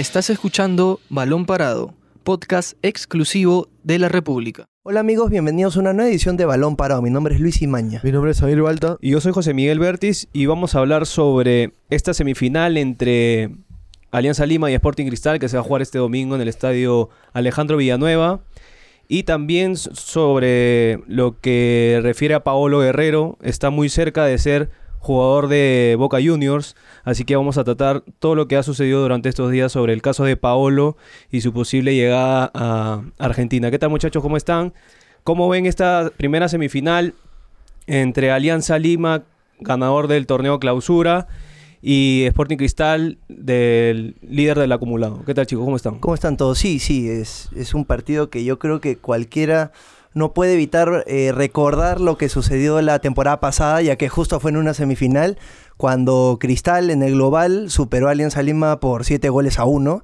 Estás escuchando Balón Parado, podcast exclusivo de la República. Hola amigos, bienvenidos a una nueva edición de Balón Parado. Mi nombre es Luis Imaña. Mi nombre es Samir Balta. Y yo soy José Miguel Bertis y vamos a hablar sobre esta semifinal entre Alianza Lima y Sporting Cristal que se va a jugar este domingo en el estadio Alejandro Villanueva. Y también sobre lo que refiere a Paolo Guerrero, está muy cerca de ser jugador de Boca Juniors, así que vamos a tratar todo lo que ha sucedido durante estos días sobre el caso de Paolo y su posible llegada a Argentina. ¿Qué tal muchachos? ¿Cómo están? ¿Cómo ven esta primera semifinal entre Alianza Lima, ganador del torneo clausura, y Sporting Cristal, del líder del acumulado? ¿Qué tal chicos? ¿Cómo están? ¿Cómo están todos? Sí, sí, es, es un partido que yo creo que cualquiera no puede evitar eh, recordar lo que sucedió la temporada pasada, ya que justo fue en una semifinal, cuando Cristal en el global superó a Alianza Lima por 7 goles a 1.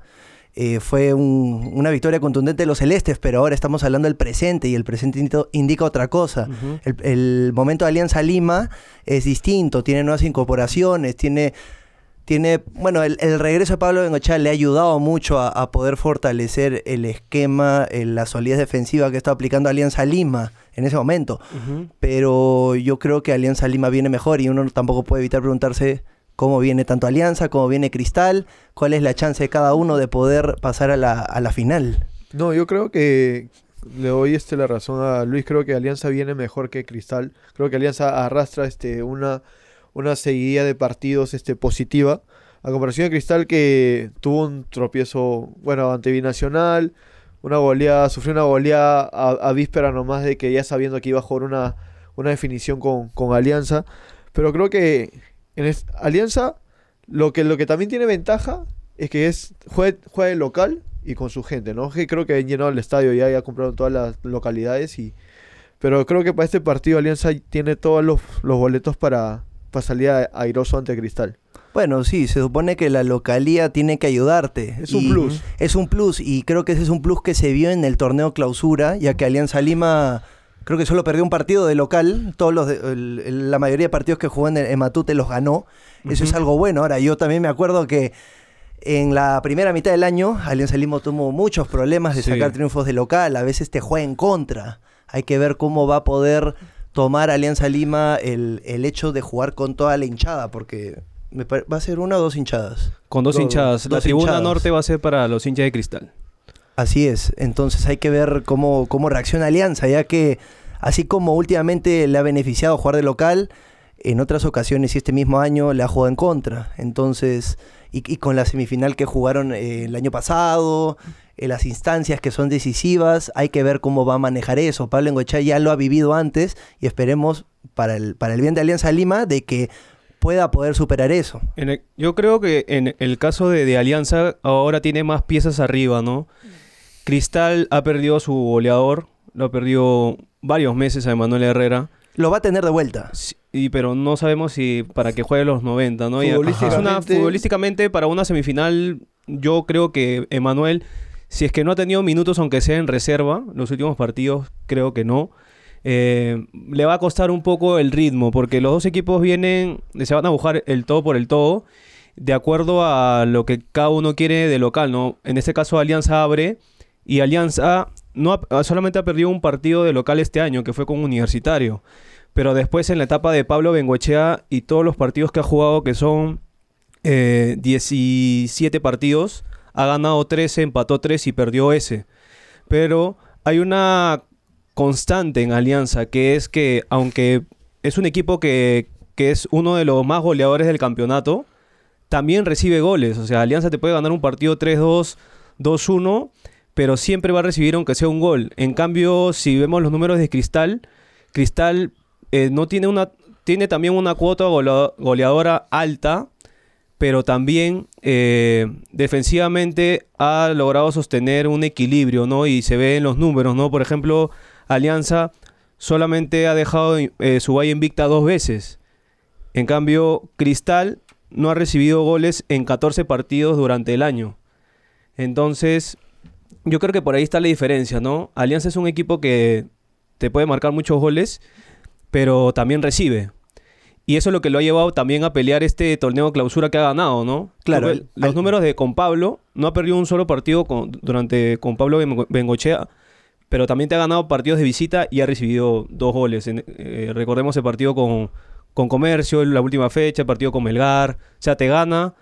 Eh, fue una victoria contundente de los celestes, pero ahora estamos hablando del presente y el presente indica otra cosa. el, el momento de Alianza Lima es distinto, tiene nuevas incorporaciones, tiene tiene, bueno, el, regreso de Pablo Bengochea le ha ayudado mucho a, poder fortalecer el esquema, la solidez defensiva que está aplicando Alianza Lima en ese momento. Pero yo creo que Alianza Lima viene mejor y uno tampoco puede evitar preguntarse cómo viene tanto Alianza, cómo viene Cristal, cuál es la chance de cada uno de poder pasar a la, a la final. No, yo creo que le doy este la razón a Luis, creo que Alianza viene mejor que Cristal. Creo que Alianza arrastra este una una seguida de partidos este, positiva. A comparación de Cristal que tuvo un tropiezo, bueno, ante Binacional, una goleada, sufrió una goleada a, víspera nomás de que ya sabiendo que iba a jugar una, una definición con, Alianza. Pero creo que en Alianza lo que, lo que también tiene ventaja es que es juega, local y con su gente, ¿no? Que creo que han llenado el estadio ya, ya comprado todas las localidades y... Pero creo que para este partido Alianza tiene todos los, los boletos para, salía airoso ante Cristal. Bueno, sí, se supone que la localía tiene que ayudarte. Es un plus. Es un plus y creo que ese es un plus que se vio en el torneo clausura, ya que Alianza Lima creo que solo perdió un partido de local, todos los la mayoría de partidos que jugó en, Matute los ganó. Eso es algo bueno. Ahora, yo también me acuerdo que en la primera mitad del año Alianza Lima tuvo muchos problemas de sacar triunfos de local, a veces te juega en contra. Hay que ver cómo va a poder tomar Alianza Lima el, hecho de jugar con toda la hinchada, porque va a ser una o dos hinchadas. Con dos, hinchadas. la tribuna norte va a ser para los hinchas de cristal. Así es. Entonces hay que ver cómo, cómo reacciona Alianza, ya que así como últimamente le ha beneficiado jugar de local, en otras ocasiones y este mismo año le ha jugado en contra. Entonces, y, con la semifinal que jugaron eh, el año pasado, en las instancias que son decisivas, hay que ver cómo va a manejar eso. Pablo Engochá ya lo ha vivido antes y esperemos para el, para el bien de Alianza Lima de que pueda poder superar eso. yo creo que en el caso de, Alianza ahora tiene más piezas arriba, ¿no? Cristal ha perdido su goleador, lo ha perdido varios meses a Emanuel Herrera. Lo va a tener de vuelta. Sí, pero no sabemos si para que juegue los 90, ¿no? Futbolísticamente, futbolísticamente para una semifinal, yo creo que Emanuel si es que no ha tenido minutos, aunque sea en reserva, los últimos partidos creo que no. Eh, le va a costar un poco el ritmo, porque los dos equipos vienen, se van a buscar el todo por el todo, de acuerdo a lo que cada uno quiere de local, ¿no? En este caso Alianza abre y Alianza no solamente ha perdido un partido de local este año, que fue con Universitario, pero después en la etapa de Pablo Bengoechea y todos los partidos que ha jugado, que son 17 eh, partidos, ha ganado 13, empató 3 y perdió ese. Pero hay una constante en Alianza, que es que aunque es un equipo que, es uno de los más goleadores del campeonato, también recibe goles. O sea, Alianza te puede ganar un partido 3-2, 2-1, pero siempre va a recibir aunque sea un gol. En cambio, si vemos los números de Cristal, Cristal eh, no tiene una tiene también una cuota goleadora alta, pero también eh, defensivamente ha logrado sostener un equilibrio, ¿no? Y se ve en los números, ¿no? Por ejemplo, Alianza solamente ha dejado eh, su valle invicta dos veces. En cambio, Cristal no ha recibido goles en 14 partidos durante el año. Entonces, yo creo que por ahí está la diferencia, ¿no? Alianza es un equipo que te puede marcar muchos goles, pero también recibe. Y eso es lo que lo ha llevado también a pelear este torneo clausura que ha ganado, ¿no? Claro, el- los al- números de con Pablo, no ha perdido un solo partido con, durante con Pablo Bengo- Bengochea, pero también te ha ganado partidos de visita y ha recibido dos goles. En- eh, recordemos el partido con, con Comercio, la última fecha, el partido con Melgar. O sea, te gana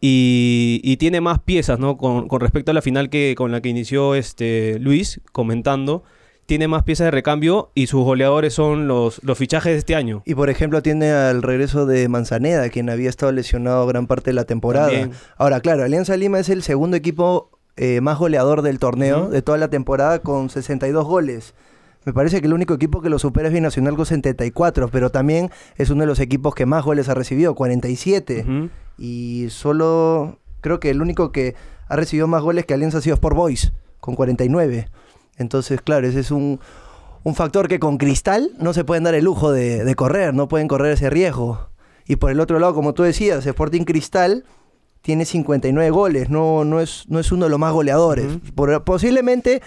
y, y tiene más piezas, ¿no? Con, con respecto a la final que con la que inició este Luis comentando. Tiene más piezas de recambio y sus goleadores son los, los fichajes de este año. Y por ejemplo tiene al regreso de Manzaneda, quien había estado lesionado gran parte de la temporada. También. Ahora, claro, Alianza Lima es el segundo equipo eh, más goleador del torneo, de toda la temporada, con 62 goles. Me parece que el único equipo que lo supera es Binacional con 74, pero también es uno de los equipos que más goles ha recibido, 47. Ujú. Y solo creo que el único que ha recibido más goles que Alianza ha sido Sport Boys, con 49. Entonces, claro, ese es un, un factor que con Cristal no se pueden dar el lujo de, de correr, no pueden correr ese riesgo. Y por el otro lado, como tú decías, Sporting Cristal tiene 59 goles, no, no, es, no es uno de los más goleadores. Por- posiblemente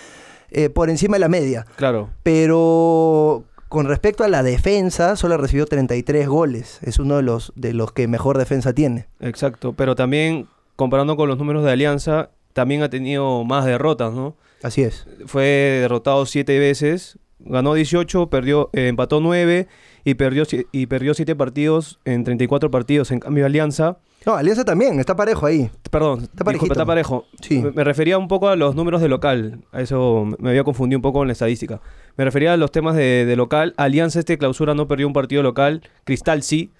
eh, por encima de la media. Claro. Pero con respecto a la defensa, solo recibió 33 goles. Es uno de los, de los que mejor defensa tiene. Exacto, pero también comparando con los números de Alianza, también ha tenido más derrotas, ¿no? Así es. Fue derrotado siete veces, ganó 18, perdió, eh, empató 9 y perdió, y perdió 7 partidos en 34 partidos. En cambio, Alianza, No, Alianza también, está parejo ahí. perdón, Está disculpa, está parejo. Sí. Me, me refería un poco a los números de local, a eso me había confundido un poco con la estadística. Me refería a los temas de, de local. Alianza este clausura no perdió un partido local, Cristal sí,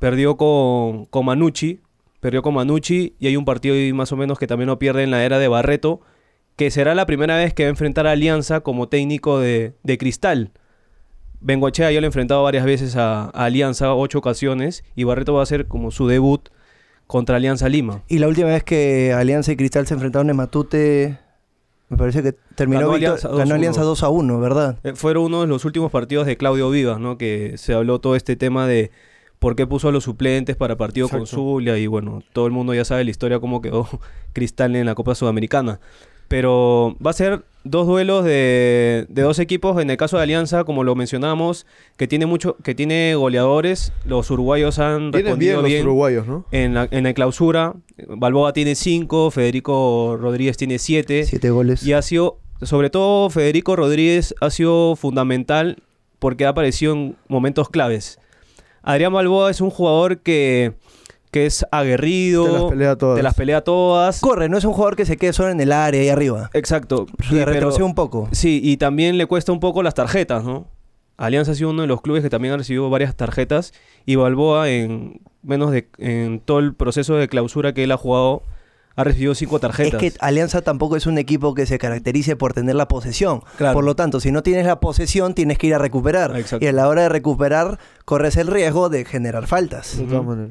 perdió con, con Manucci, perdió con Manucci y hay un partido ahí más o menos que también no pierde en la era de Barreto, que será la primera vez que va a enfrentar a Alianza como técnico de, de Cristal. Bengochea ya lo ha enfrentado varias veces a, a Alianza, ocho ocasiones, y Barreto va a hacer como su debut contra Alianza Lima. Y la última vez que Alianza y Cristal se enfrentaron en Matute, me parece que terminó Ganó victor- Alianza 2-1. ganó Alianza 2 a 1, ¿verdad? Eh, fueron uno de los últimos partidos de Claudio Vivas, ¿no? Que se habló todo este tema de por qué puso a los suplentes para partido con. Zulia y bueno, todo el mundo ya sabe la historia cómo quedó Cristal en la Copa Sudamericana. Pero va a ser dos duelos de, de dos equipos, en el caso de Alianza, como lo mencionamos, que tiene mucho, que tiene goleadores, los uruguayos han Vienen bien respondido los bien, uruguayos, ¿no? en, la, en la clausura. Balboa tiene cinco, Federico Rodríguez tiene siete. Siete goles. Y ha sido, sobre todo Federico Rodríguez ha sido fundamental porque ha aparecido en momentos claves. Adrián Balboa es un jugador que, que es aguerrido, Te las pelea todas. te las pelea todas. Corre, no es un jugador que se quede solo en el área ahí arriba. Exacto. Se pero- retrocede un poco. Sí, y también le cuesta un poco las tarjetas, ¿no? Alianza ha sido uno de los clubes que también ha recibido varias tarjetas y Balboa en menos de en todo el proceso de clausura que él ha jugado ha recibido cinco Es tarjetas. que Alianza tampoco es un equipo que se caracterice por tener la posesión. Claro. Por lo tanto, si no tienes la posesión, tienes que ir a recuperar. Exacto. Y a la hora de recuperar, corres el riesgo de generar faltas.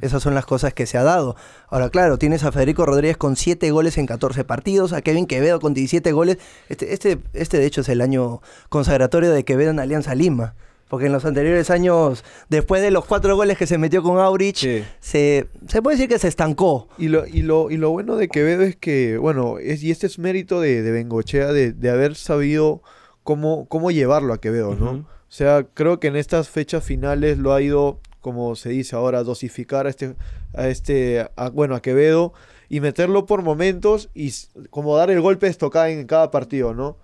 Esas son las cosas que se ha dado. Ahora, claro, tienes a Federico Rodríguez con 7 goles en 14 partidos, a Kevin Quevedo con 17 goles. Este, este, este de hecho, es el año consagratorio de Quevedo en Alianza Lima. Porque en los anteriores años, después de los cuatro goles que se metió con Aurich, Sí. se, se puede decir que se estancó. Y lo, y, lo, y lo bueno de Quevedo es que, bueno, es, y este es mérito de, de Bengochea de, de haber sabido cómo, cómo llevarlo a Quevedo, ¿no? O sea, creo que en estas fechas finales lo ha ido, como se dice ahora, dosificar a este, a este, a- bueno, a Quevedo y meterlo por momentos y como dar el golpe de estocada en cada partido, ¿no?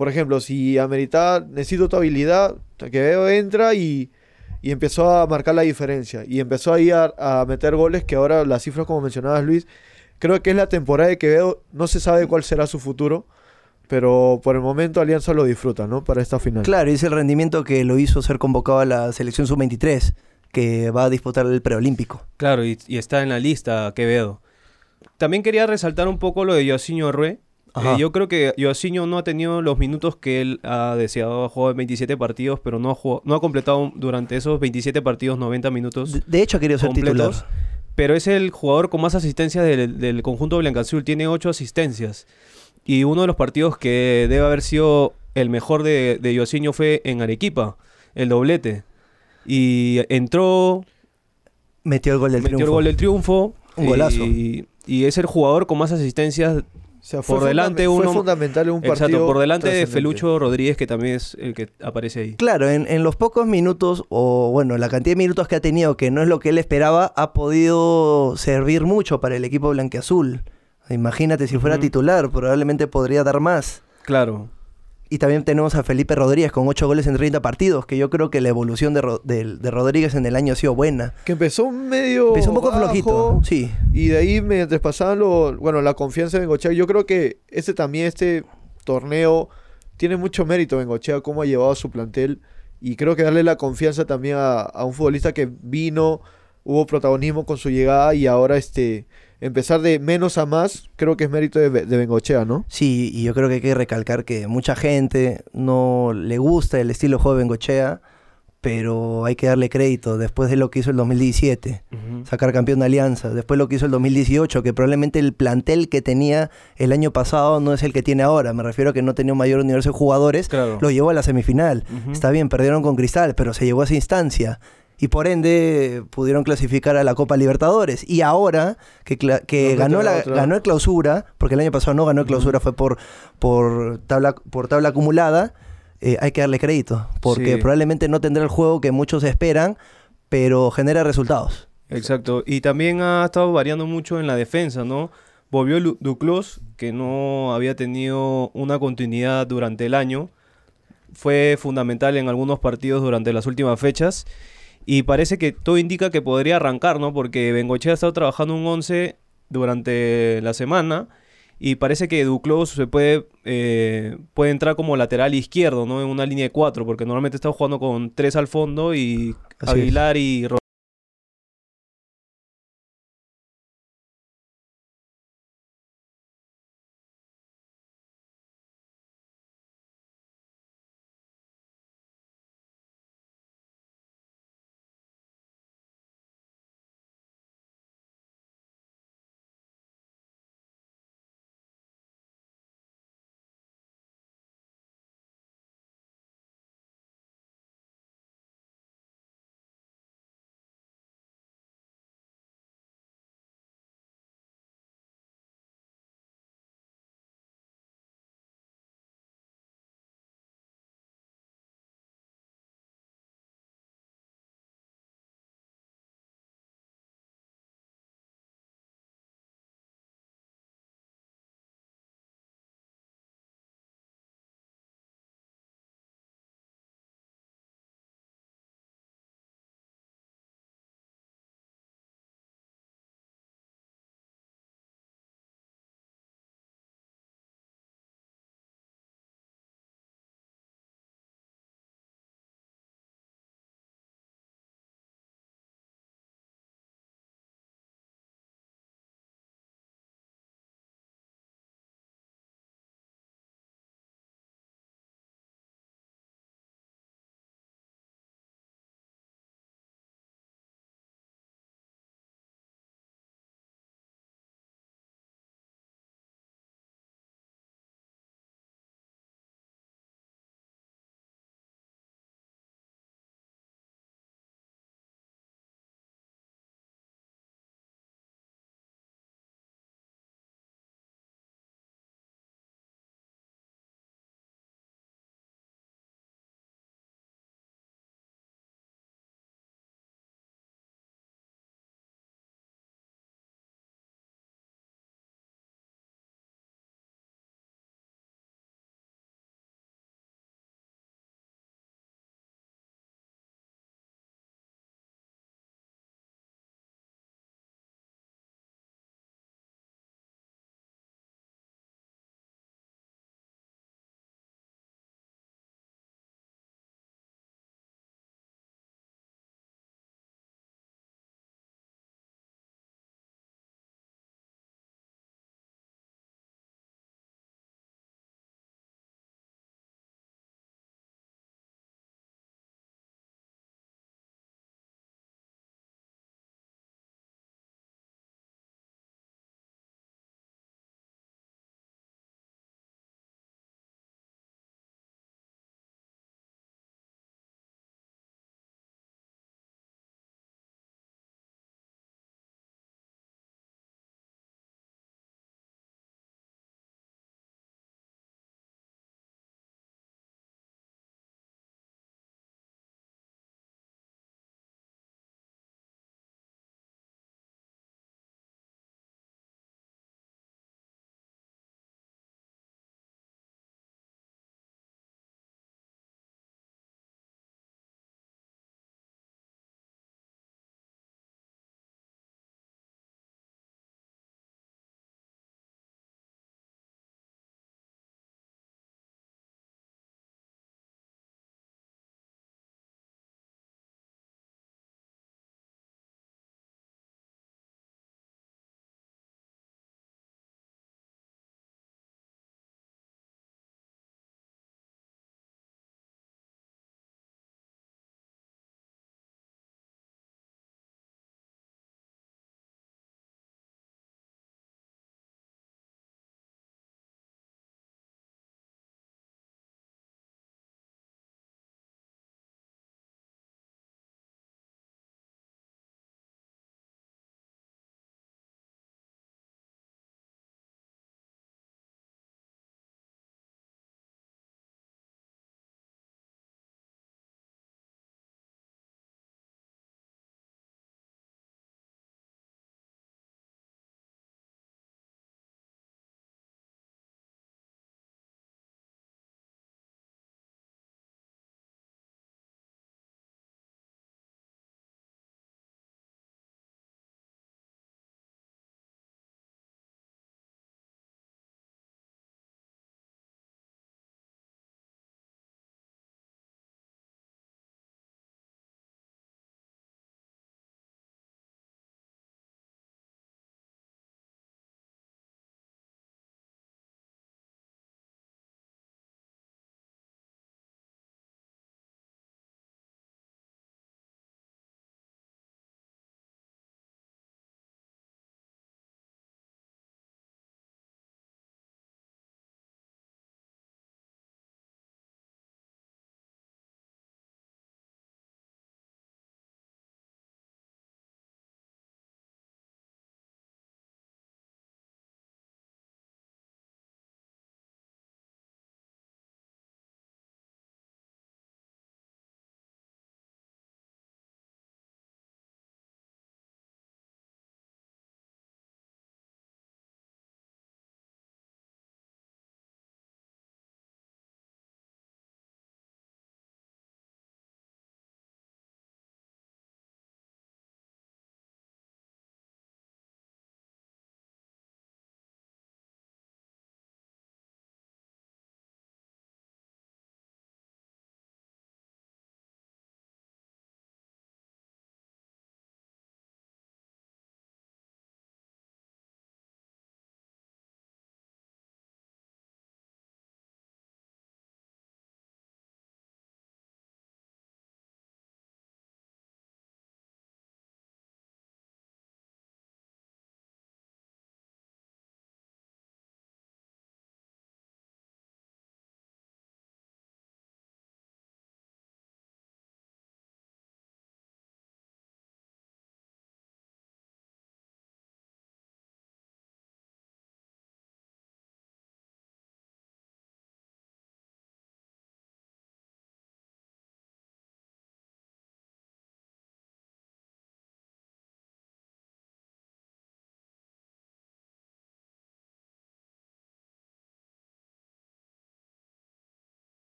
Por ejemplo, si ameritaba, necesito tu habilidad, Quevedo entra y, y empezó a marcar la diferencia. Y empezó ahí a, a meter goles que ahora las cifras, como mencionabas Luis, creo que es la temporada de Quevedo. No se sabe cuál será su futuro, pero por el momento Alianza lo disfruta, ¿no? Para esta final. Claro, y es el rendimiento que lo hizo ser convocado a la selección sub-23, que va a disputar el preolímpico. Claro, y, y está en la lista Quevedo. También quería resaltar un poco lo de Yosinho Rue. Eh, yo creo que Yosinho no ha tenido los minutos que él ha deseado. Ha jugado en 27 partidos, pero no ha, jugado- no ha completado durante esos 27 partidos 90 minutos De, de hecho, ha querido ser titular. Pero es el jugador con más asistencias del, del conjunto Blancazul. Tiene 8 asistencias. Y uno de los partidos que debe haber sido el mejor de, de Yosinho fue en Arequipa, el doblete. Y entró, Metió el gol del metió triunfo. el gol del triunfo. Un golazo. Y, y es el jugador con más asistencias O sea, fue por delante fue fundamental en un partido. Exacto, por delante de. Felucho Rodríguez, que también es el que aparece ahí. Claro, en, en los pocos minutos, o bueno, la cantidad de minutos que ha tenido, que no es lo que él esperaba, ha podido servir mucho para el equipo blanqueazul. Imagínate si fuera titular, probablemente podría dar más. Claro. Y también tenemos a Felipe Rodríguez con 8 goles en 30 partidos, que yo creo que la evolución de, Ro- de Rodríguez en el año ha sido buena. Que empezó medio. Empezó un poco bajo, flojito, sí. Y de ahí, mientras pasaban lo, bueno, la confianza de Bengochea, yo creo que este también, este torneo, tiene mucho mérito Bengochea, cómo ha llevado a su plantel. Y creo que darle la confianza también a, a un futbolista que vino, hubo protagonismo con su llegada y ahora este empezar de menos a más, creo que es mérito de, de Bengochea, ¿no? Sí, y yo creo que hay que recalcar que mucha gente no le gusta el estilo de juego de Bengochea, pero hay que darle crédito después de lo que hizo el 2017. Ujú. sacar campeón de Alianza. Después lo que hizo el 2018, que probablemente el plantel que tenía el año pasado no es el que tiene ahora. Me refiero a que no tenía un mayor universo de jugadores. Claro. Lo llevó a la semifinal. Está bien, perdieron con Cristal, pero se llegó a esa instancia. Y por ende pudieron clasificar a la Copa Libertadores. Y ahora que, ganó, la, otra. ganó el clausura, porque el año pasado no ganó el clausura, fue por, por, tabla, por tabla acumulada, eh, hay que darle crédito. Porque Sí. probablemente no tendrá el juego que muchos esperan, pero genera resultados. Exacto. Y también ha estado variando mucho en la defensa, ¿no? Volvió Duclos, que no había tenido una continuidad durante el año. Fue fundamental en algunos partidos durante las últimas fechas. Y parece que todo indica que podría arrancar, ¿no? Porque Bengochea ha estado trabajando un 11 durante la semana. Y parece que Duclos se puede, eh, puede entrar como lateral izquierdo, ¿no? En una línea de cuatro, porque normalmente está jugando con tres al fondo y Así es. Aguilar y